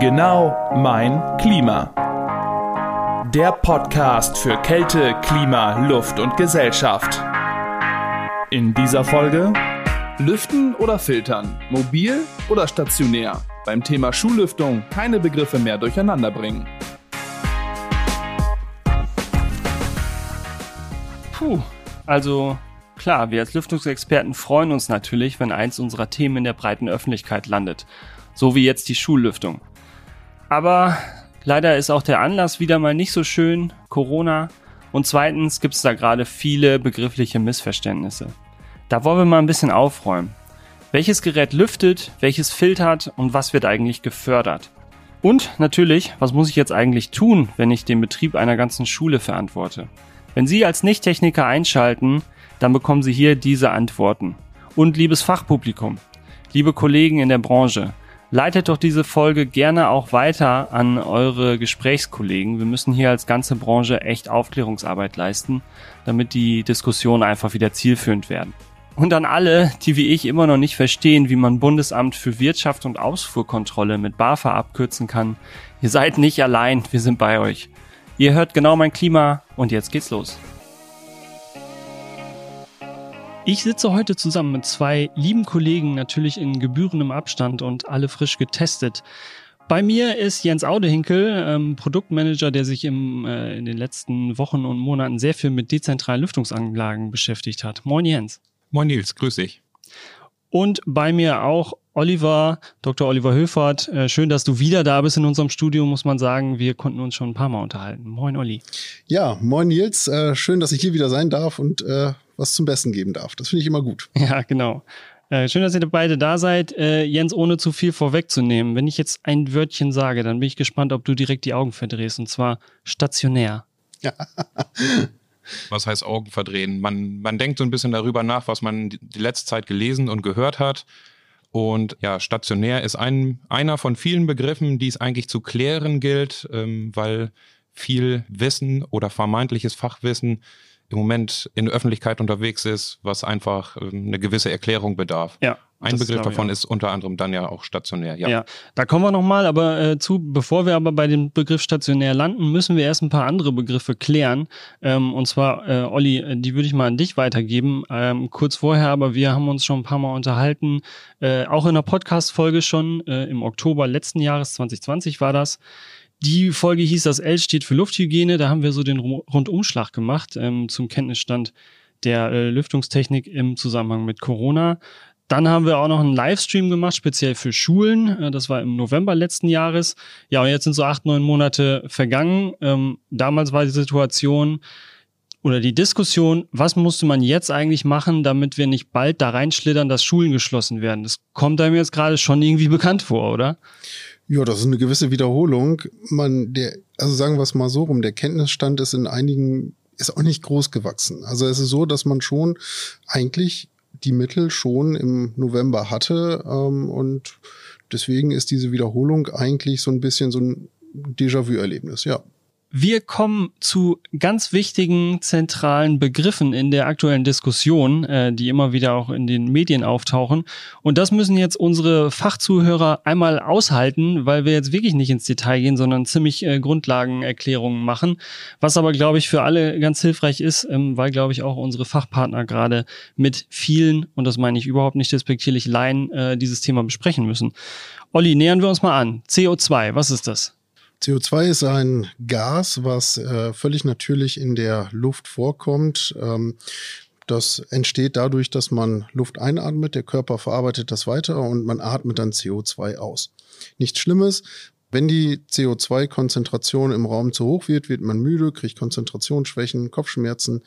Genau mein Klima. Der Podcast für Kälte, Klima, Luft und Gesellschaft. In dieser Folge Lüften oder filtern, mobil oder stationär. Beim Thema Schullüftung keine Begriffe mehr durcheinander bringen. Puh, also klar, wir als Lüftungsexperten freuen uns natürlich, wenn eins unserer Themen in der breiten Öffentlichkeit landet. So wie jetzt die Schullüftung. Aber leider ist auch der Anlass wieder mal nicht so schön, Corona. Und zweitens gibt es da gerade viele begriffliche Missverständnisse. Da wollen wir mal ein bisschen aufräumen. Welches Gerät lüftet, welches filtert und was wird eigentlich gefördert? Und natürlich, was muss ich jetzt eigentlich tun, wenn ich den Betrieb einer ganzen Schule verantworte? Wenn Sie als Nichttechniker einschalten, dann bekommen Sie hier diese Antworten. Und liebes Fachpublikum, liebe Kollegen in der Branche, leitet doch diese Folge gerne auch weiter an eure Gesprächskollegen. Wir müssen hier als ganze Branche echt Aufklärungsarbeit leisten, damit die Diskussionen einfach wieder zielführend werden. Und an alle, die wie ich immer noch nicht verstehen, wie man Bundesamt für Wirtschaft und Ausfuhrkontrolle mit BAFA abkürzen kann, ihr seid nicht allein, wir sind bei euch. Ihr hört genau mein Klima und jetzt geht's los. Ich sitze heute zusammen mit zwei lieben Kollegen, natürlich in gebührendem Abstand und alle frisch getestet. Bei mir ist Jens Audehinkel, ähm, Produktmanager, der sich im, äh, in den letzten Wochen und Monaten sehr viel mit dezentralen Lüftungsanlagen beschäftigt hat. Moin Jens. Moin Nils, grüß dich. Und bei mir auch Oliver, Dr. Oliver Höfert. Äh, schön, dass du wieder da bist in unserem Studio, muss man sagen. Wir konnten uns schon ein paar Mal unterhalten. Moin Olli. Ja, moin Nils. Äh, schön, dass ich hier wieder sein darf und äh, was zum Besten geben darf. Das finde ich immer gut. Ja, genau. Schön, dass ihr beide da seid. Jens, ohne zu viel vorwegzunehmen, wenn ich jetzt ein Wörtchen sage, dann bin ich gespannt, ob du direkt die Augen verdrehst, und zwar stationär. Ja. was heißt Augen verdrehen? Man, man denkt so ein bisschen darüber nach, was man die letzte Zeit gelesen und gehört hat. Und ja, stationär ist ein, einer von vielen Begriffen, die es eigentlich zu klären gilt, ähm, weil viel Wissen oder vermeintliches Fachwissen im Moment in der Öffentlichkeit unterwegs ist, was einfach ähm, eine gewisse Erklärung bedarf. Ja. Ein Begriff davon ist unter anderem dann ja auch stationär. Ja, ja da kommen wir nochmal aber äh, zu. Bevor wir aber bei dem Begriff stationär landen, müssen wir erst ein paar andere Begriffe klären. Ähm, und zwar, äh, Olli, äh, die würde ich mal an dich weitergeben. Ähm, kurz vorher, aber wir haben uns schon ein paar Mal unterhalten, äh, auch in einer Podcast-Folge schon äh, im Oktober letzten Jahres 2020 war das. Die Folge hieß, das L steht für Lufthygiene. Da haben wir so den Rundumschlag gemacht ähm, zum Kenntnisstand der äh, Lüftungstechnik im Zusammenhang mit Corona. Dann haben wir auch noch einen Livestream gemacht, speziell für Schulen. Äh, das war im November letzten Jahres. Ja, und jetzt sind so acht, neun Monate vergangen. Ähm, damals war die Situation oder die Diskussion, was musste man jetzt eigentlich machen, damit wir nicht bald da reinschlittern, dass Schulen geschlossen werden. Das kommt einem jetzt gerade schon irgendwie bekannt vor, oder? Ja, das ist eine gewisse Wiederholung. Man, der, also sagen wir es mal so rum, der Kenntnisstand ist in einigen, ist auch nicht groß gewachsen. Also es ist so, dass man schon eigentlich die Mittel schon im November hatte ähm, und deswegen ist diese Wiederholung eigentlich so ein bisschen so ein Déjà-vu-Erlebnis, ja. Wir kommen zu ganz wichtigen zentralen Begriffen in der aktuellen Diskussion, äh, die immer wieder auch in den Medien auftauchen. Und das müssen jetzt unsere Fachzuhörer einmal aushalten, weil wir jetzt wirklich nicht ins Detail gehen, sondern ziemlich äh, Grundlagenerklärungen machen. Was aber, glaube ich, für alle ganz hilfreich ist, ähm, weil, glaube ich, auch unsere Fachpartner gerade mit vielen, und das meine ich überhaupt nicht despektierlich, Laien äh, dieses Thema besprechen müssen. Olli, nähern wir uns mal an. CO2, was ist das? CO2 ist ein Gas, was äh, völlig natürlich in der Luft vorkommt. Ähm, das entsteht dadurch, dass man Luft einatmet, der Körper verarbeitet das weiter und man atmet dann CO2 aus. Nichts Schlimmes. Wenn die CO2-Konzentration im Raum zu hoch wird, wird man müde, kriegt Konzentrationsschwächen, Kopfschmerzen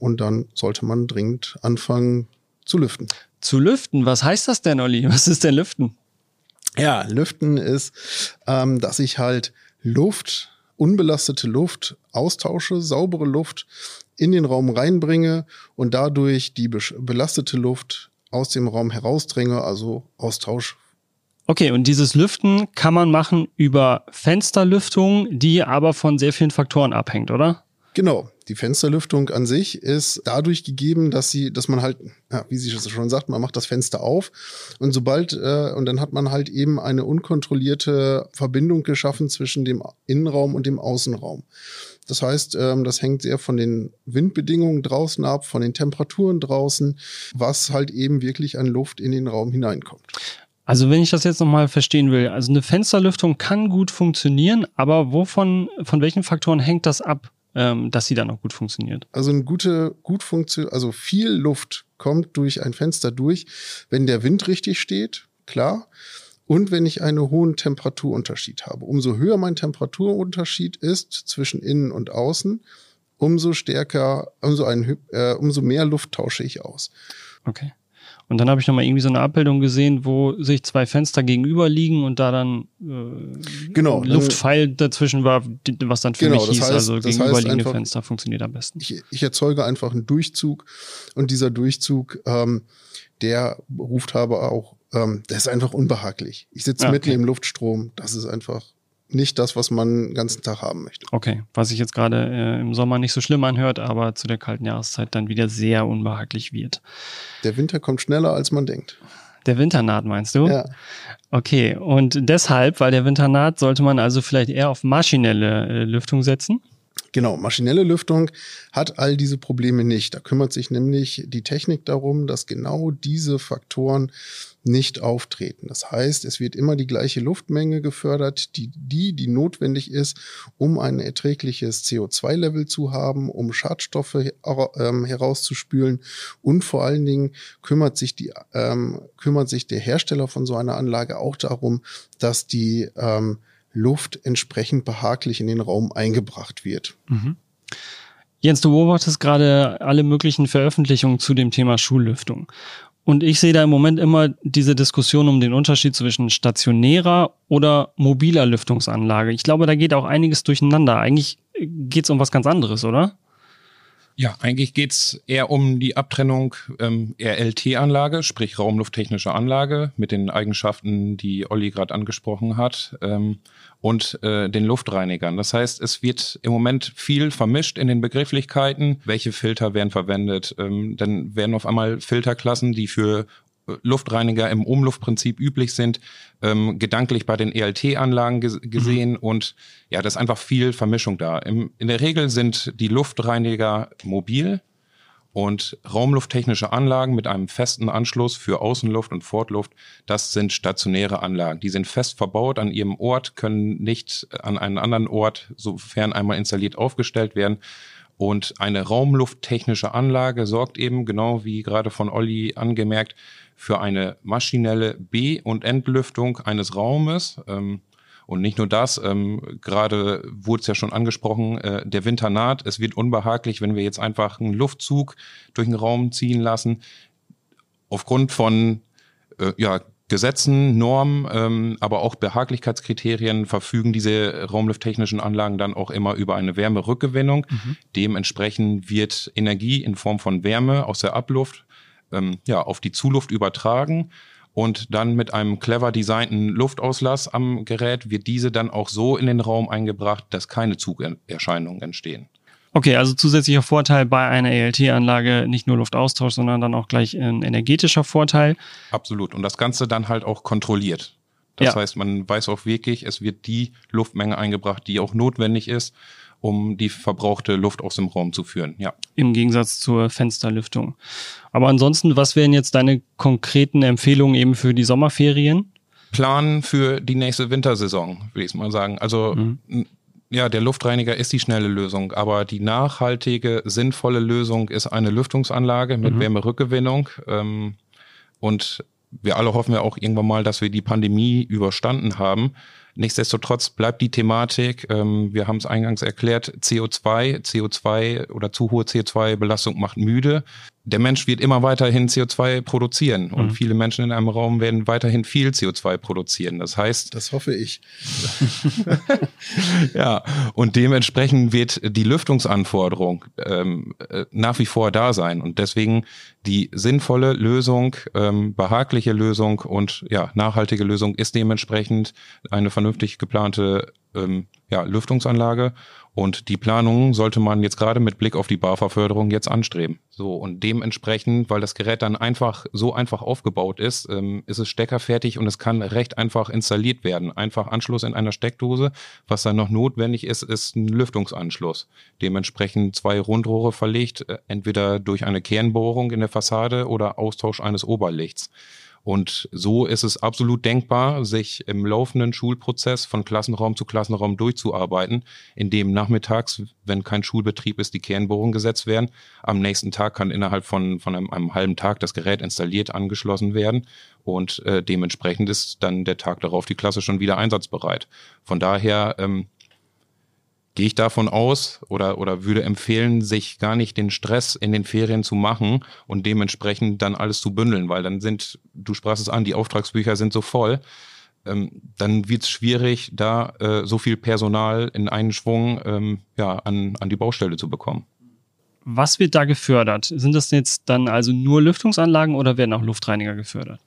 und dann sollte man dringend anfangen zu lüften. Zu lüften? Was heißt das denn, Olli? Was ist denn Lüften? Ja, Lüften ist, ähm, dass ich halt Luft, unbelastete Luft austausche, saubere Luft in den Raum reinbringe und dadurch die belastete Luft aus dem Raum herausdränge, also Austausch. Okay, und dieses Lüften kann man machen über Fensterlüftung, die aber von sehr vielen Faktoren abhängt, oder? Genau. Die Fensterlüftung an sich ist dadurch gegeben, dass sie, dass man halt, ja, wie sie schon sagt, man macht das Fenster auf und sobald äh, und dann hat man halt eben eine unkontrollierte Verbindung geschaffen zwischen dem Innenraum und dem Außenraum. Das heißt, ähm, das hängt sehr von den Windbedingungen draußen ab, von den Temperaturen draußen, was halt eben wirklich an Luft in den Raum hineinkommt. Also wenn ich das jetzt nochmal verstehen will, also eine Fensterlüftung kann gut funktionieren, aber wovon, von welchen Faktoren hängt das ab, ähm, dass sie dann auch gut funktioniert? Also eine gute, gut funktioniert, also viel Luft kommt durch ein Fenster durch, wenn der Wind richtig steht, klar. Und wenn ich einen hohen Temperaturunterschied habe. Umso höher mein Temperaturunterschied ist zwischen innen und außen, umso stärker, umso, ein, äh, umso mehr Luft tausche ich aus. Okay. Und dann habe ich nochmal irgendwie so eine Abbildung gesehen, wo sich zwei Fenster gegenüber liegen und da dann äh, genau, Luftpfeil dazwischen war, was dann für genau, mich hieß, heißt, also gegenüberliegende einfach, Fenster funktioniert am besten. Ich, ich, erzeuge einfach einen Durchzug und dieser Durchzug, ähm, der ruft aber auch, ähm, der ist einfach unbehaglich. Ich sitze ah, okay. mitten im Luftstrom, das ist einfach nicht das, was man den ganzen Tag haben möchte. Okay, was sich jetzt gerade äh, im Sommer nicht so schlimm anhört, aber zu der kalten Jahreszeit dann wieder sehr unbehaglich wird. Der Winter kommt schneller, als man denkt. Der Winter naht, meinst du? Ja. Okay, und deshalb, weil der Winter naht, sollte man also vielleicht eher auf maschinelle äh, Lüftung setzen? Genau, maschinelle Lüftung hat all diese Probleme nicht. Da kümmert sich nämlich die Technik darum, dass genau diese Faktoren nicht auftreten. Das heißt, es wird immer die gleiche Luftmenge gefördert, die, die, die notwendig ist, um ein erträgliches CO2-Level zu haben, um Schadstoffe ähm, herauszuspülen und vor allen Dingen kümmert sich die, ähm, kümmert sich der Hersteller von so einer Anlage auch darum, dass die ähm, Luft entsprechend behaglich in den Raum eingebracht wird. Mhm. Jens, du beobachtest gerade alle möglichen Veröffentlichungen zu dem Thema Schullüftung. Und ich sehe da im Moment immer diese Diskussion um den Unterschied zwischen stationärer oder mobiler Lüftungsanlage. Ich glaube, da geht auch einiges durcheinander. Eigentlich geht es um was ganz anderes, oder? Ja, eigentlich geht's eher um die Abtrennung ähm, RLT-Anlage, sprich raumlufttechnische Anlage mit den Eigenschaften, die Olli gerade angesprochen hat, ähm, und äh, den Luftreinigern. Das heißt, es wird im Moment viel vermischt in den Begrifflichkeiten. Welche Filter werden verwendet? Ähm, dann werden auf einmal Filterklassen, die für Luftreiniger im Umluftprinzip üblich sind, ähm, gedanklich bei den ELT-Anlagen ges gesehen. Mhm. Und ja, da ist einfach viel Vermischung da. Im, in der Regel sind die Luftreiniger mobil und raumlufttechnische Anlagen mit einem festen Anschluss für Außenluft und Fortluft, das sind stationäre Anlagen. Die sind fest verbaut an ihrem Ort, können nicht an einen anderen Ort, sofern einmal installiert, aufgestellt werden. Und eine raumlufttechnische Anlage sorgt eben, genau wie gerade von Olli angemerkt, für eine maschinelle B- und Entlüftung eines Raumes. Ähm, und nicht nur das, ähm, gerade wurde es ja schon angesprochen, äh, der Winter naht. Es wird unbehaglich, wenn wir jetzt einfach einen Luftzug durch den Raum ziehen lassen. Aufgrund von äh, ja, Gesetzen, Normen, ähm, aber auch Behaglichkeitskriterien verfügen diese raumlufttechnischen Anlagen dann auch immer über eine Wärmerückgewinnung. Mhm. Dementsprechend wird Energie in Form von Wärme aus der Abluft ähm, ja, auf die Zuluft übertragen und dann mit einem clever designten Luftauslass am Gerät wird diese dann auch so in den Raum eingebracht, dass keine Zugerscheinungen entstehen. Okay, also zusätzlicher Vorteil bei einer ELT-Anlage, nicht nur Luftaustausch, sondern dann auch gleich ein energetischer Vorteil. Absolut. Und das Ganze dann halt auch kontrolliert. Das ja. heißt, man weiß auch wirklich, es wird die Luftmenge eingebracht, die auch notwendig ist um die verbrauchte Luft aus dem Raum zu führen. Ja. Im Gegensatz zur Fensterlüftung. Aber ansonsten, was wären jetzt deine konkreten Empfehlungen eben für die Sommerferien? Plan für die nächste Wintersaison, würde ich mal sagen. Also mhm. ja, der Luftreiniger ist die schnelle Lösung, aber die nachhaltige, sinnvolle Lösung ist eine Lüftungsanlage mit mhm. Wärmerückgewinnung. Ähm, und wir alle hoffen ja auch irgendwann mal, dass wir die Pandemie überstanden haben. Nichtsdestotrotz bleibt die Thematik, ähm, wir haben es eingangs erklärt, CO2, CO2 oder zu hohe CO2-Belastung macht müde der Mensch wird immer weiterhin CO2 produzieren und mhm. viele Menschen in einem Raum werden weiterhin viel CO2 produzieren. Das heißt. Das hoffe ich. ja, und dementsprechend wird die Lüftungsanforderung ähm, äh, nach wie vor da sein und deswegen die sinnvolle Lösung, ähm, behagliche Lösung und ja, nachhaltige Lösung ist dementsprechend eine vernünftig geplante ähm, ja, Lüftungsanlage und die Planung sollte man jetzt gerade mit Blick auf die BAFA-Förderung jetzt anstreben. So, und dementsprechend, weil das Gerät dann einfach so einfach aufgebaut ist, ähm, ist es steckerfertig und es kann recht einfach installiert werden. Einfach Anschluss in einer Steckdose. Was dann noch notwendig ist, ist ein Lüftungsanschluss. Dementsprechend zwei Rundrohre verlegt, äh, entweder durch eine Kernbohrung in der Fassade oder Austausch eines Oberlichts. Und so ist es absolut denkbar, sich im laufenden Schulprozess von Klassenraum zu Klassenraum durchzuarbeiten, indem nachmittags, wenn kein Schulbetrieb ist, die Kernbohrungen gesetzt werden. Am nächsten Tag kann innerhalb von, von einem, einem halben Tag das Gerät installiert angeschlossen werden und äh, dementsprechend ist dann der Tag darauf die Klasse schon wieder einsatzbereit. Von daher ähm, gehe ich davon aus oder, oder würde empfehlen, sich gar nicht den Stress in den Ferien zu machen und dementsprechend dann alles zu bündeln, weil dann sind, du sprachst es an, die Auftragsbücher sind so voll. Ähm, dann wird es schwierig, da äh, so viel Personal in einen Schwung ähm, ja, an, an die Baustelle zu bekommen. Was wird da gefördert? Sind das jetzt dann also nur Lüftungsanlagen oder werden auch Luftreiniger gefördert?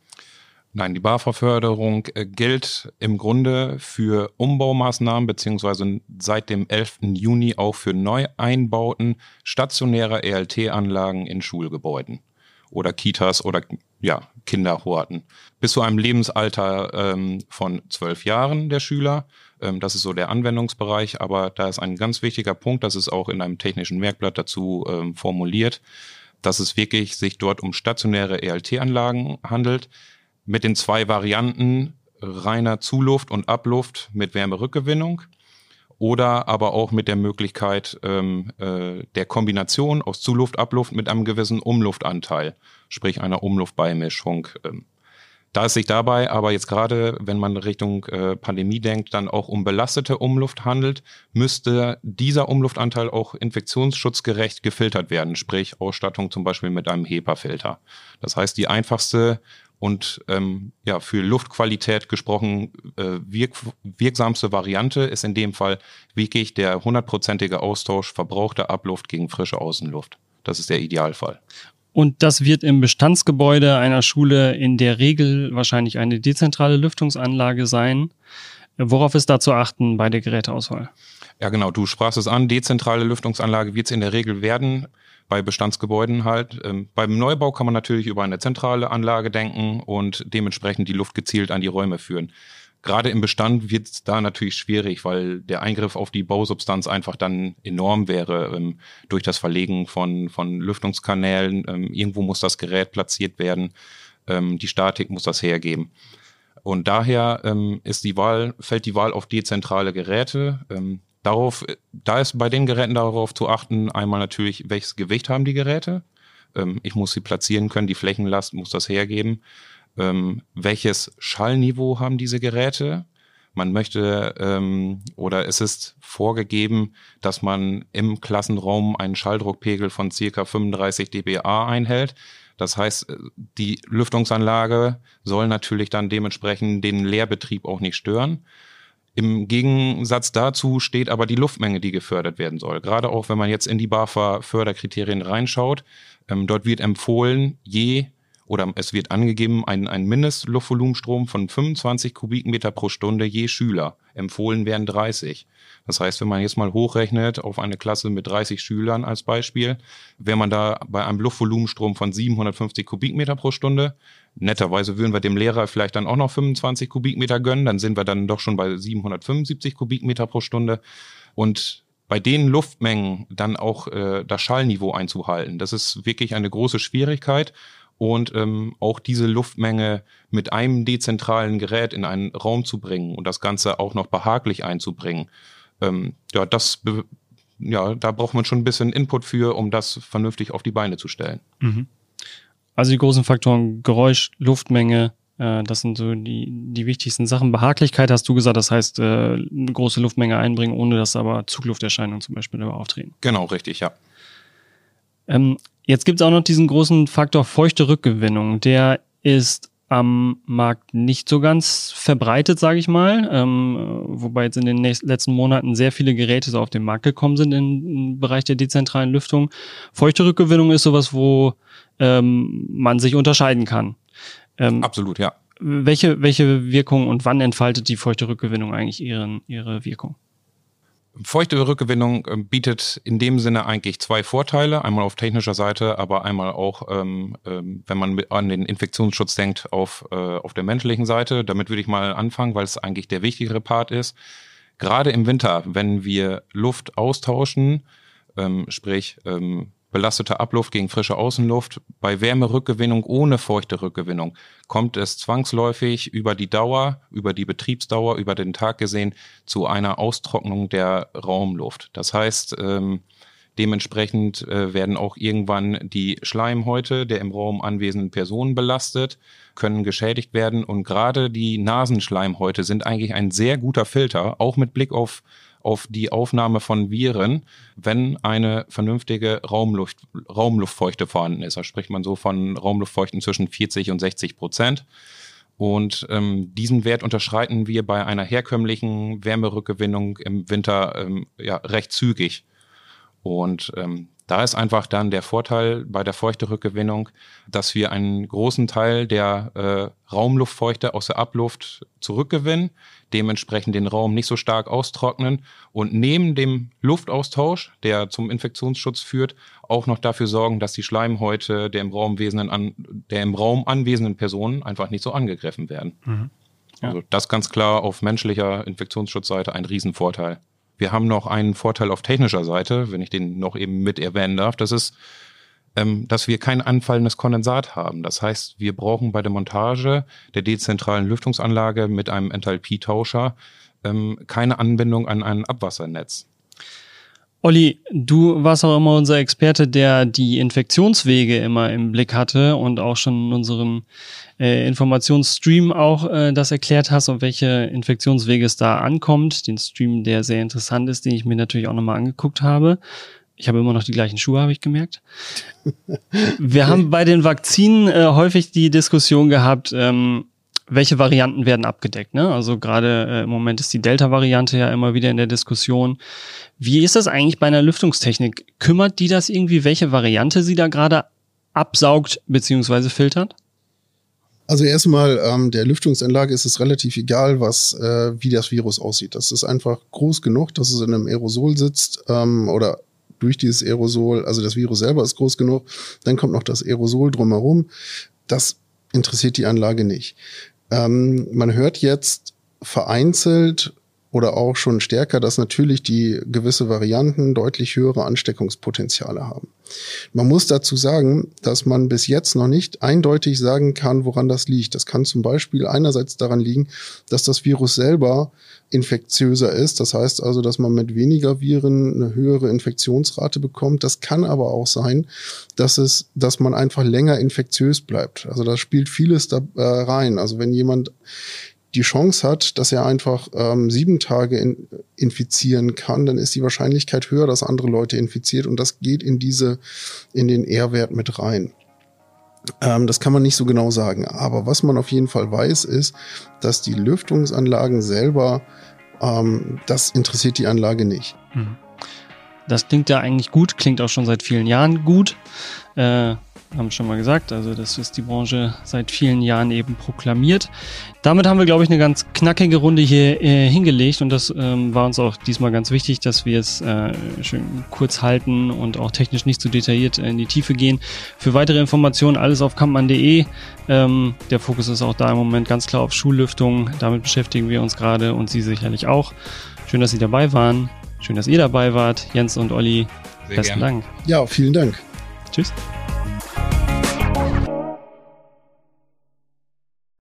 Nein, die BAFA-Förderung äh, gilt im Grunde für Umbaumaßnahmen beziehungsweise seit dem 11. Juni auch für Neueinbauten stationärer ELT-Anlagen in Schulgebäuden oder Kitas oder ja, Kinderhorten. Bis zu einem Lebensalter ähm, von zwölf Jahren der Schüler. Ähm, das ist so der Anwendungsbereich, aber da ist ein ganz wichtiger Punkt, das ist auch in einem technischen Merkblatt dazu ähm, formuliert, dass es wirklich sich dort um stationäre ELT-Anlagen handelt mit den zwei Varianten reiner Zuluft und Abluft mit Wärmerückgewinnung oder aber auch mit der Möglichkeit ähm, äh, der Kombination aus Zuluft, Abluft mit einem gewissen Umluftanteil, sprich einer Umluftbeimischung. Ähm. Da es sich dabei aber jetzt gerade, wenn man Richtung äh, Pandemie denkt, dann auch um belastete Umluft handelt, müsste dieser Umluftanteil auch infektionsschutzgerecht gefiltert werden, sprich Ausstattung zum Beispiel mit einem HEPA-Filter. Das heißt, die einfachste und ähm, ja, für Luftqualität gesprochen, äh, wirk wirksamste Variante ist in dem Fall wirklich der hundertprozentige Austausch verbrauchter Abluft gegen frische Außenluft. Das ist der Idealfall. Und das wird im Bestandsgebäude einer Schule in der Regel wahrscheinlich eine dezentrale Lüftungsanlage sein. Worauf ist da zu achten bei der Geräteauswahl? Ja, genau. Du sprachst es an. Dezentrale Lüftungsanlage wird es in der Regel werden bei Bestandsgebäuden halt. Ähm, beim Neubau kann man natürlich über eine zentrale Anlage denken und dementsprechend die Luft gezielt an die Räume führen. Gerade im Bestand wird es da natürlich schwierig, weil der Eingriff auf die Bausubstanz einfach dann enorm wäre ähm, durch das Verlegen von, von Lüftungskanälen. Ähm, irgendwo muss das Gerät platziert werden. Ähm, die Statik muss das hergeben. Und daher ähm, ist die Wahl, fällt die Wahl auf dezentrale Geräte. Darauf, da ist bei den Geräten darauf zu achten, einmal natürlich, welches Gewicht haben die Geräte. Ähm, ich muss sie platzieren können, die Flächenlast muss das hergeben. Ähm, welches Schallniveau haben diese Geräte? Man möchte ähm, oder es ist vorgegeben, dass man im Klassenraum einen Schalldruckpegel von circa 35 dBA einhält. Das heißt, äh, die Lüftungsanlage soll natürlich dann dementsprechend den Lehrbetrieb auch nicht stören. Im Gegensatz dazu steht aber die Luftmenge, die gefördert werden soll. Gerade auch, wenn man jetzt in die BAFA-Förderkriterien reinschaut. Ähm, dort wird empfohlen, je oder es wird angegeben, ein, ein Mindestluftvolumenstrom von 25 Kubikmeter pro Stunde je Schüler. Empfohlen werden 30. Das heißt, wenn man jetzt mal hochrechnet auf eine Klasse mit 30 Schülern als Beispiel, wäre man da bei einem Luftvolumenstrom von 750 Kubikmeter pro Stunde. Netterweise würden wir dem Lehrer vielleicht dann auch noch 25 Kubikmeter gönnen, dann sind wir dann doch schon bei 775 Kubikmeter pro Stunde. Und bei den Luftmengen dann auch äh, das Schallniveau einzuhalten, das ist wirklich eine große Schwierigkeit und ähm, auch diese Luftmenge mit einem dezentralen Gerät in einen Raum zu bringen und das Ganze auch noch behaglich einzubringen ähm, ja, das, ja, da braucht man schon ein bisschen Input für, um das vernünftig auf die Beine zu stellen. Mhm. Also die großen Faktoren Geräusch, Luftmenge, äh, das sind so die, die wichtigsten Sachen. Behaglichkeit hast du gesagt, das heißt, äh, eine große Luftmenge einbringen, ohne dass aber Zuglufterscheinungen zum Beispiel dabei auftreten. Genau, richtig, ja. Ähm, jetzt gibt es auch noch diesen großen Faktor feuchte Rückgewinnung. Der ist am Markt nicht so ganz verbreitet, sage ich mal. Ähm, wobei jetzt in den nächsten, letzten Monaten sehr viele Geräte so auf den Markt gekommen sind im, im Bereich der dezentralen Lüftung. Feuchte Rückgewinnung ist sowas, wo ähm, man sich unterscheiden kann. Ähm, Absolut, ja. welche, welche Wirkung und wann entfaltet die feuchte Rückgewinnung eigentlich ihren, ihre Wirkung? Feuchte Rückgewinnung äh, bietet in dem Sinne eigentlich zwei Vorteile. Einmal auf technischer Seite, aber einmal auch, ähm, ähm, wenn man an den Infektionsschutz denkt, auf, äh, auf der menschlichen Seite. Damit würde ich mal anfangen, weil es eigentlich der wichtigere Part ist. Gerade im Winter, wenn wir Luft austauschen, ähm, sprich ähm, belastete Abluft gegen frische Außenluft. Bei Wärmerückgewinnung ohne feuchte Rückgewinnung kommt es zwangsläufig über die Dauer, über die Betriebsdauer, über den Tag gesehen zu einer Austrocknung der Raumluft. Das heißt, ähm, dementsprechend äh, werden auch irgendwann die Schleimhäute der im Raum anwesenden Personen belastet, können geschädigt werden und gerade die Nasenschleimhäute sind eigentlich ein sehr guter Filter, auch mit Blick auf auf die Aufnahme von Viren, wenn eine vernünftige Raumluft, Raumluftfeuchte vorhanden ist. Da spricht man so von Raumluftfeuchten zwischen 40 und 60 Prozent. Und ähm, diesen Wert unterschreiten wir bei einer herkömmlichen Wärmerückgewinnung im Winter ähm, ja, recht zügig. Und ähm, da ist einfach dann der Vorteil bei der Feuchterückgewinnung, dass wir einen großen Teil der äh, Raumluftfeuchte aus der Abluft zurückgewinnen, dementsprechend den Raum nicht so stark austrocknen und neben dem Luftaustausch, der zum Infektionsschutz führt, auch noch dafür sorgen, dass die Schleimhäute der im Raum, an, der im Raum anwesenden Personen einfach nicht so angegriffen werden. Mhm. Ja. Also das ganz klar auf menschlicher Infektionsschutzseite ein Riesenvorteil. Wir haben noch einen Vorteil auf technischer Seite, wenn ich den noch eben mit erwähnen darf. Das ist, ähm, dass wir kein anfallendes Kondensat haben. Das heißt, wir brauchen bei der Montage der dezentralen Lüftungsanlage mit einem Enthalpietauscher ähm, keine Anbindung an ein Abwassernetz. Olli, du warst auch immer unser Experte, der die Infektionswege immer im Blick hatte und auch schon in unserem äh, Informationsstream auch äh, das erklärt hast, und welche Infektionswege es da ankommt. Den Stream, der sehr interessant ist, den ich mir natürlich auch nochmal angeguckt habe. Ich habe immer noch die gleichen Schuhe, habe ich gemerkt. Wir haben bei den Vakzinen äh, häufig die Diskussion gehabt, ähm, welche Varianten werden abgedeckt. Ne? Also gerade äh, im Moment ist die Delta-Variante ja immer wieder in der Diskussion. Wie ist das eigentlich bei einer Lüftungstechnik? Kümmert die das irgendwie, welche Variante sie da gerade absaugt bzw. filtert? Also erstmal, ähm, der Lüftungsanlage ist es relativ egal, was, äh, wie das Virus aussieht. Das ist einfach groß genug, dass es in einem Aerosol sitzt ähm, oder durch dieses Aerosol, also das Virus selber ist groß genug, dann kommt noch das Aerosol drumherum. Das interessiert die Anlage nicht. Ähm, man hört jetzt vereinzelt oder auch schon stärker, dass natürlich die gewisse Varianten deutlich höhere Ansteckungspotenziale haben. Man muss dazu sagen, dass man bis jetzt noch nicht eindeutig sagen kann, woran das liegt. Das kann zum Beispiel einerseits daran liegen, dass das Virus selber infektiöser ist. Das heißt also, dass man mit weniger Viren eine höhere Infektionsrate bekommt. Das kann aber auch sein, dass es, dass man einfach länger infektiös bleibt. Also da spielt vieles da äh, rein. Also wenn jemand die Chance hat, dass er einfach ähm, sieben Tage in, infizieren kann, dann ist die Wahrscheinlichkeit höher, dass andere Leute infiziert und das geht in diese, in den R-Wert mit rein. Ähm, das kann man nicht so genau sagen. Aber was man auf jeden Fall weiß, ist, dass die Lüftungsanlagen selber, ähm, das interessiert die Anlage nicht. Hm. Das klingt ja eigentlich gut, klingt auch schon seit vielen Jahren gut. Äh, haben schon mal gesagt. Also das ist die Branche seit vielen Jahren eben proklamiert. Damit haben wir, glaube ich, eine ganz knackige Runde hier äh, hingelegt und das ähm, war uns auch diesmal ganz wichtig, dass wir es äh, schön kurz halten und auch technisch nicht zu so detailliert in die Tiefe gehen. Für weitere Informationen alles auf kampmann.de. Ähm, der Fokus ist auch da im Moment ganz klar auf Schullüftung. Damit beschäftigen wir uns gerade und Sie sicherlich auch. Schön, dass Sie dabei waren. Schön, dass ihr dabei wart. Jens und Olli, Sehr besten gern. Dank. Ja, vielen Dank. Tschüss. Bye.